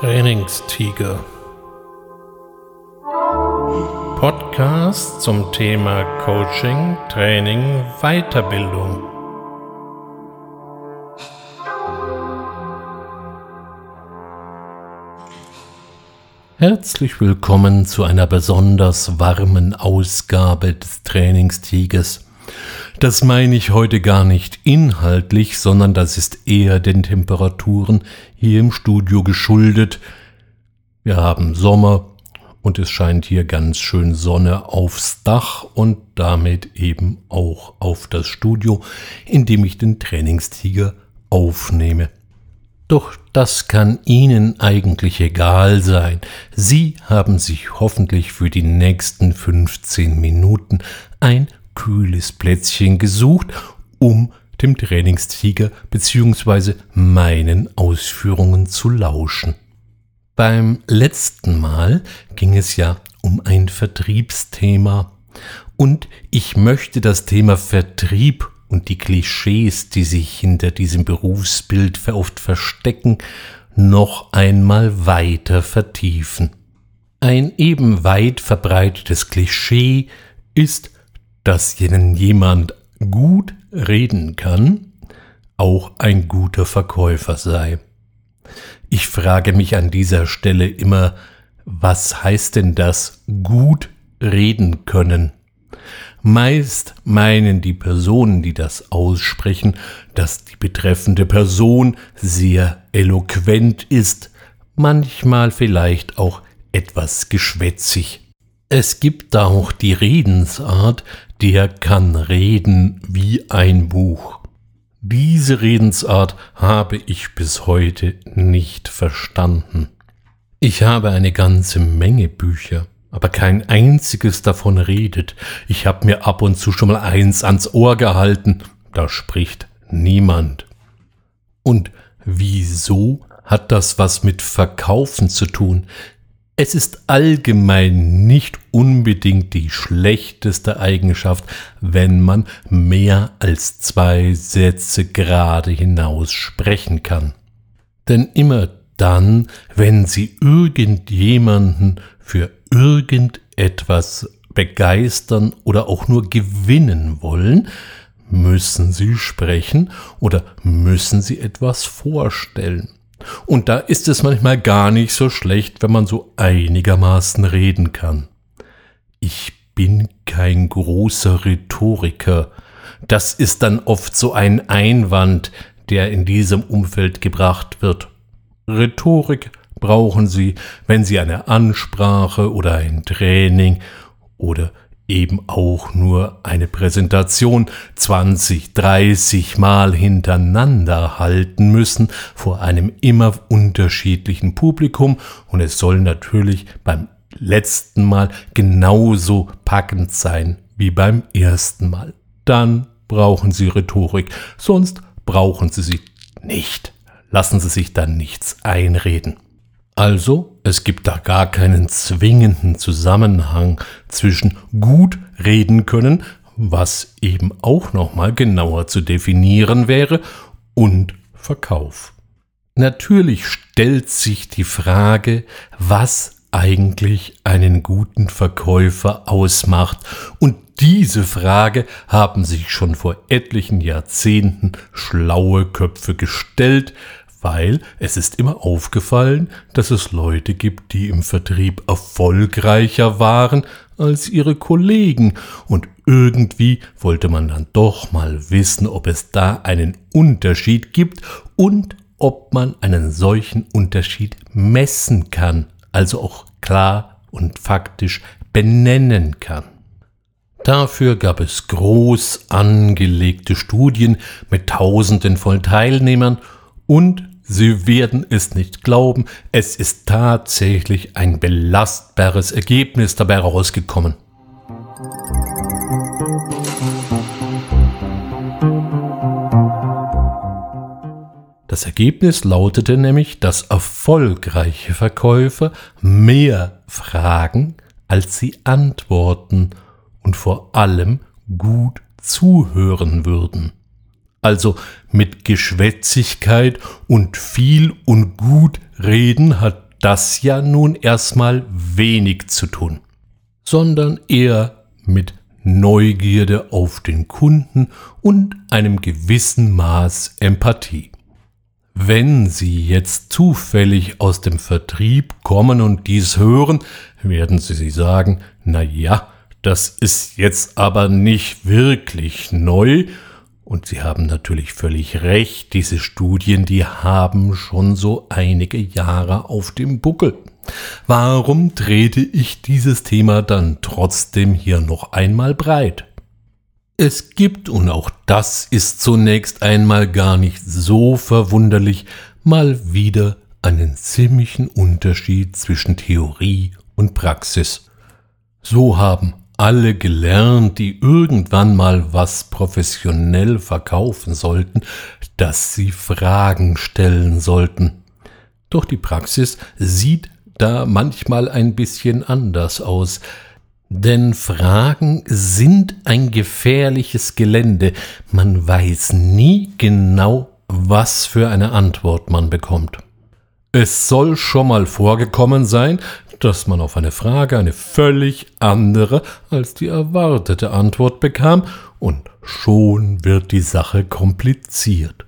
Trainingstiger. Podcast zum Thema Coaching, Training, Weiterbildung. Herzlich willkommen zu einer besonders warmen Ausgabe des Trainingstigers. Das meine ich heute gar nicht inhaltlich, sondern das ist eher den Temperaturen hier im Studio geschuldet. Wir haben Sommer und es scheint hier ganz schön Sonne aufs Dach und damit eben auch auf das Studio, in dem ich den Trainingstiger aufnehme. Doch das kann Ihnen eigentlich egal sein. Sie haben sich hoffentlich für die nächsten 15 Minuten ein kühles Plätzchen gesucht, um dem Trainingstiger bzw. meinen Ausführungen zu lauschen. Beim letzten Mal ging es ja um ein Vertriebsthema und ich möchte das Thema Vertrieb und die Klischees, die sich hinter diesem Berufsbild oft verstecken, noch einmal weiter vertiefen. Ein eben weit verbreitetes Klischee ist dass jenen jemand gut reden kann, auch ein guter Verkäufer sei. Ich frage mich an dieser Stelle immer, was heißt denn das gut reden können? Meist meinen die Personen, die das aussprechen, dass die betreffende Person sehr eloquent ist, manchmal vielleicht auch etwas geschwätzig. Es gibt auch die Redensart, der kann reden wie ein Buch. Diese Redensart habe ich bis heute nicht verstanden. Ich habe eine ganze Menge Bücher, aber kein einziges davon redet. Ich habe mir ab und zu schon mal eins ans Ohr gehalten, da spricht niemand. Und wieso hat das was mit Verkaufen zu tun? Es ist allgemein nicht unbedingt die schlechteste Eigenschaft, wenn man mehr als zwei Sätze gerade hinaus sprechen kann. Denn immer dann, wenn Sie irgendjemanden für irgendetwas begeistern oder auch nur gewinnen wollen, müssen Sie sprechen oder müssen Sie etwas vorstellen. Und da ist es manchmal gar nicht so schlecht, wenn man so einigermaßen reden kann. Ich bin kein großer Rhetoriker. Das ist dann oft so ein Einwand, der in diesem Umfeld gebracht wird. Rhetorik brauchen Sie, wenn Sie eine Ansprache oder ein Training oder eben auch nur eine Präsentation 20, 30 Mal hintereinander halten müssen vor einem immer unterschiedlichen Publikum und es soll natürlich beim letzten Mal genauso packend sein wie beim ersten Mal. Dann brauchen Sie Rhetorik, sonst brauchen Sie sie nicht. Lassen Sie sich dann nichts einreden. Also, es gibt da gar keinen zwingenden Zusammenhang zwischen gut reden können, was eben auch nochmal genauer zu definieren wäre, und Verkauf. Natürlich stellt sich die Frage, was eigentlich einen guten Verkäufer ausmacht, und diese Frage haben sich schon vor etlichen Jahrzehnten schlaue Köpfe gestellt, weil es ist immer aufgefallen, dass es Leute gibt, die im Vertrieb erfolgreicher waren als ihre Kollegen, und irgendwie wollte man dann doch mal wissen, ob es da einen Unterschied gibt und ob man einen solchen Unterschied messen kann, also auch klar und faktisch benennen kann. Dafür gab es groß angelegte Studien mit Tausenden von Teilnehmern und Sie werden es nicht glauben, es ist tatsächlich ein belastbares Ergebnis dabei rausgekommen. Das Ergebnis lautete nämlich, dass erfolgreiche Verkäufer mehr fragen, als sie antworten und vor allem gut zuhören würden also mit Geschwätzigkeit und viel und gut reden hat das ja nun erstmal wenig zu tun, sondern eher mit Neugierde auf den Kunden und einem gewissen Maß Empathie. Wenn Sie jetzt zufällig aus dem Vertrieb kommen und dies hören, werden Sie sich sagen, na ja, das ist jetzt aber nicht wirklich neu. Und Sie haben natürlich völlig recht, diese Studien, die haben schon so einige Jahre auf dem Buckel. Warum trete ich dieses Thema dann trotzdem hier noch einmal breit? Es gibt, und auch das ist zunächst einmal gar nicht so verwunderlich, mal wieder einen ziemlichen Unterschied zwischen Theorie und Praxis. So haben alle gelernt, die irgendwann mal was professionell verkaufen sollten, dass sie Fragen stellen sollten. Doch die Praxis sieht da manchmal ein bisschen anders aus, denn Fragen sind ein gefährliches Gelände. Man weiß nie genau, was für eine Antwort man bekommt. Es soll schon mal vorgekommen sein, dass man auf eine Frage eine völlig andere als die erwartete Antwort bekam, und schon wird die Sache kompliziert.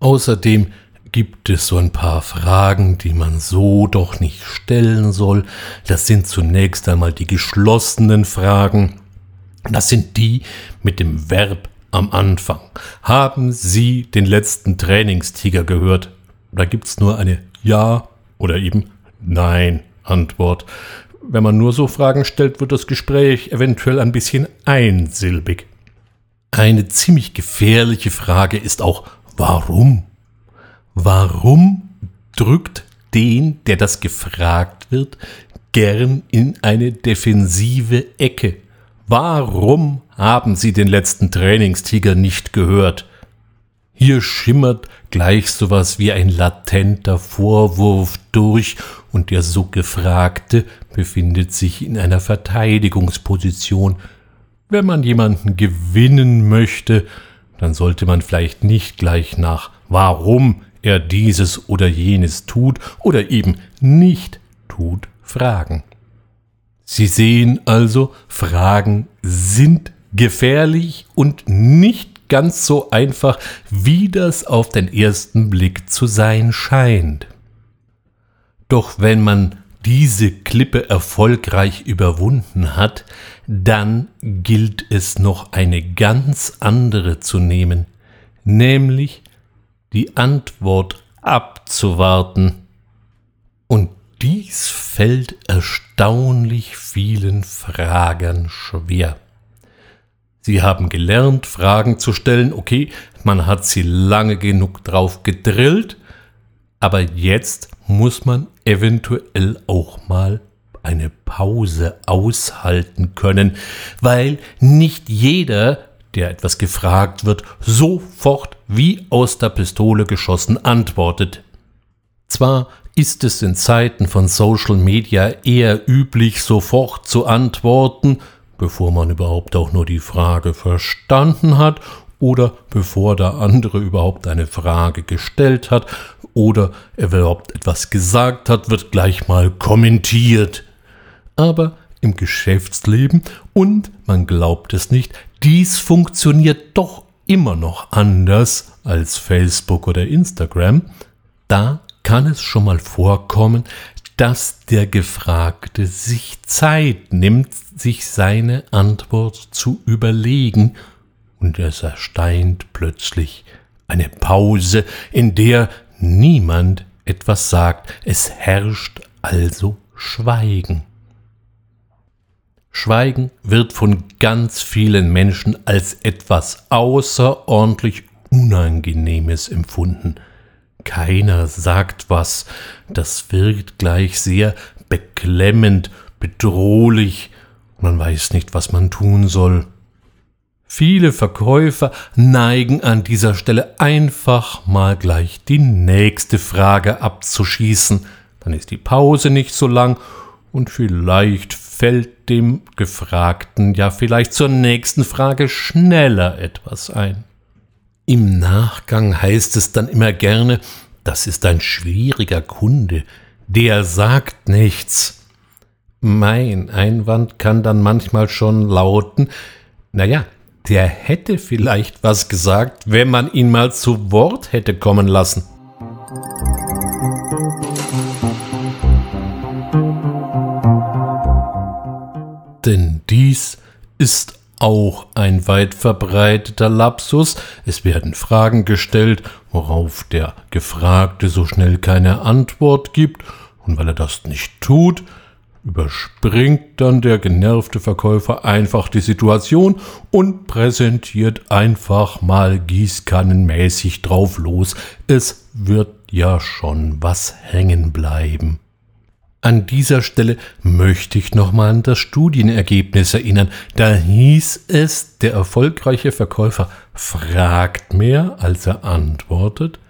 Außerdem gibt es so ein paar Fragen, die man so doch nicht stellen soll. Das sind zunächst einmal die geschlossenen Fragen. Das sind die mit dem Verb am Anfang. Haben Sie den letzten Trainingstiger gehört? Da gibt's nur eine Ja oder eben Nein Antwort. Wenn man nur so Fragen stellt, wird das Gespräch eventuell ein bisschen einsilbig. Eine ziemlich gefährliche Frage ist auch Warum? Warum drückt den, der das gefragt wird, gern in eine defensive Ecke? Warum haben Sie den letzten Trainingstiger nicht gehört? Hier schimmert gleich sowas wie ein latenter Vorwurf durch, und der so Gefragte befindet sich in einer Verteidigungsposition. Wenn man jemanden gewinnen möchte, dann sollte man vielleicht nicht gleich nach warum er dieses oder jenes tut oder eben nicht tut, fragen. Sie sehen also, Fragen sind gefährlich und nicht ganz so einfach, wie das auf den ersten Blick zu sein scheint. Doch wenn man diese Klippe erfolgreich überwunden hat, dann gilt es noch eine ganz andere zu nehmen, nämlich die Antwort abzuwarten. Und dies fällt erstaunlich vielen Fragern schwer. Sie haben gelernt, Fragen zu stellen, okay, man hat sie lange genug drauf gedrillt, aber jetzt muss man eventuell auch mal eine Pause aushalten können, weil nicht jeder der etwas gefragt wird, sofort wie aus der Pistole geschossen antwortet. Zwar ist es in Zeiten von Social Media eher üblich, sofort zu antworten, bevor man überhaupt auch nur die Frage verstanden hat oder bevor der andere überhaupt eine Frage gestellt hat oder er überhaupt etwas gesagt hat, wird gleich mal kommentiert. Aber im Geschäftsleben und man glaubt es nicht, dies funktioniert doch immer noch anders als Facebook oder Instagram. Da kann es schon mal vorkommen, dass der Gefragte sich Zeit nimmt, sich seine Antwort zu überlegen, und es ersteint plötzlich eine Pause, in der niemand etwas sagt, es herrscht also Schweigen. Schweigen wird von ganz vielen Menschen als etwas außerordentlich Unangenehmes empfunden. Keiner sagt was, das wirkt gleich sehr beklemmend, bedrohlich, man weiß nicht, was man tun soll. Viele Verkäufer neigen an dieser Stelle einfach mal gleich die nächste Frage abzuschießen, dann ist die Pause nicht so lang und vielleicht fällt dem Gefragten ja vielleicht zur nächsten Frage schneller etwas ein. Im Nachgang heißt es dann immer gerne, das ist ein schwieriger Kunde, der sagt nichts. Mein Einwand kann dann manchmal schon lauten, naja, der hätte vielleicht was gesagt, wenn man ihn mal zu Wort hätte kommen lassen. Denn dies ist auch ein weit verbreiteter Lapsus. Es werden Fragen gestellt, worauf der Gefragte so schnell keine Antwort gibt, und weil er das nicht tut, überspringt dann der genervte Verkäufer einfach die Situation und präsentiert einfach mal gießkannenmäßig drauf los. Es wird ja schon was hängen bleiben. An dieser Stelle möchte ich nochmal an das Studienergebnis erinnern. Da hieß es, der erfolgreiche Verkäufer fragt mehr, als er antwortet,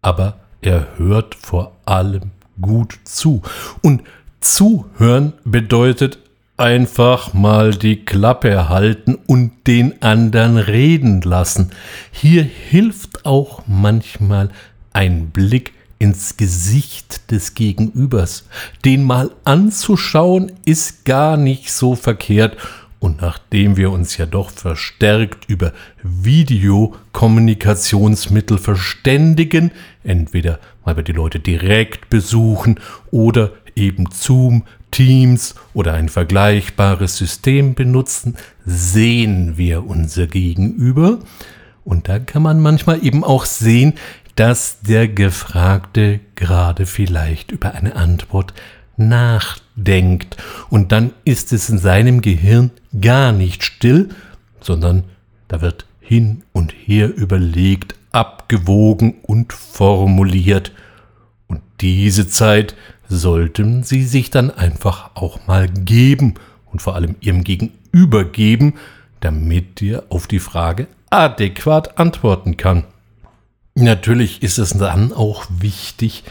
aber er hört vor allem gut zu. Und zuhören bedeutet einfach mal die Klappe halten und den anderen reden lassen. Hier hilft auch manchmal ein Blick ins Gesicht des Gegenübers. Den mal anzuschauen ist gar nicht so verkehrt. Und nachdem wir uns ja doch verstärkt über Videokommunikationsmittel verständigen, entweder weil wir die Leute direkt besuchen oder eben Zoom, Teams oder ein vergleichbares System benutzen, sehen wir unser Gegenüber. Und da kann man manchmal eben auch sehen, dass der Gefragte gerade vielleicht über eine Antwort nachdenkt. Und dann ist es in seinem Gehirn gar nicht still, sondern da wird hin und her überlegt, abgewogen und formuliert. Und diese Zeit sollten Sie sich dann einfach auch mal geben und vor allem Ihrem Gegenüber geben, damit ihr auf die Frage adäquat antworten kann. Natürlich ist es dann auch wichtig,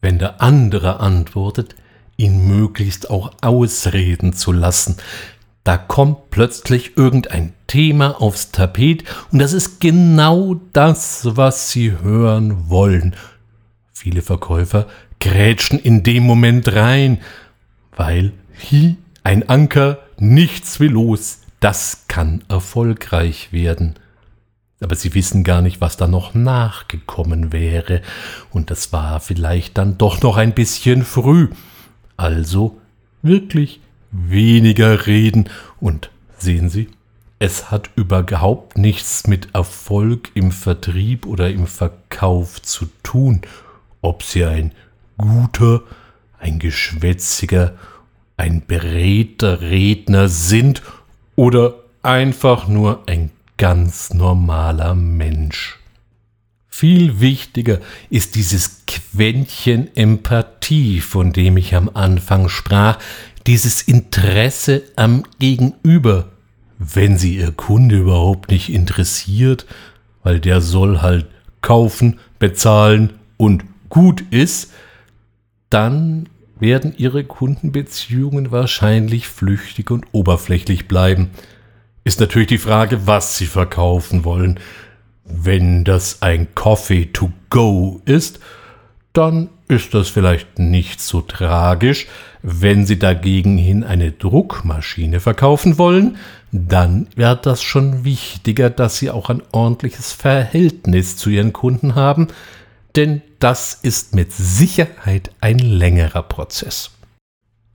wenn der andere antwortet, ihn möglichst auch ausreden zu lassen. Da kommt plötzlich irgendein Thema aufs Tapet und das ist genau das, was Sie hören wollen. Viele Verkäufer grätschen in dem Moment rein, weil hi, ein Anker, nichts will los, das kann erfolgreich werden. Aber sie wissen gar nicht, was da noch nachgekommen wäre, und das war vielleicht dann doch noch ein bisschen früh. Also wirklich weniger reden. Und sehen Sie, es hat überhaupt nichts mit Erfolg im Vertrieb oder im Verkauf zu tun, ob Sie ein guter, ein geschwätziger, ein beredter Redner sind oder einfach nur ein ganz normaler Mensch. Viel wichtiger ist dieses Quäntchen Empathie, von dem ich am Anfang sprach, dieses Interesse am Gegenüber, wenn sie ihr Kunde überhaupt nicht interessiert, weil der soll halt kaufen, bezahlen und gut ist, dann werden ihre Kundenbeziehungen wahrscheinlich flüchtig und oberflächlich bleiben ist natürlich die Frage, was Sie verkaufen wollen. Wenn das ein Coffee to go ist, dann ist das vielleicht nicht so tragisch. Wenn Sie dagegen hin eine Druckmaschine verkaufen wollen, dann wird das schon wichtiger, dass Sie auch ein ordentliches Verhältnis zu Ihren Kunden haben, denn das ist mit Sicherheit ein längerer Prozess.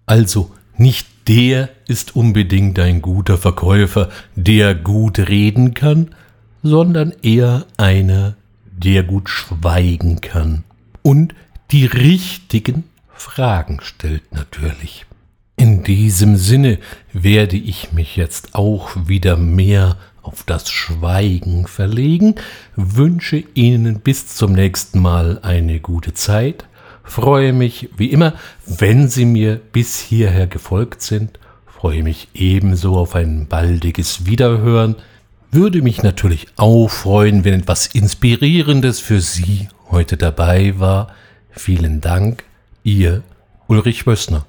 Also nicht der ist unbedingt ein guter Verkäufer, der gut reden kann, sondern eher einer, der gut schweigen kann und die richtigen Fragen stellt natürlich. In diesem Sinne werde ich mich jetzt auch wieder mehr auf das Schweigen verlegen, wünsche Ihnen bis zum nächsten Mal eine gute Zeit, freue mich wie immer, wenn Sie mir bis hierher gefolgt sind, freue mich ebenso auf ein baldiges Wiederhören, würde mich natürlich auch freuen, wenn etwas Inspirierendes für Sie heute dabei war. Vielen Dank, Ihr Ulrich Wössner.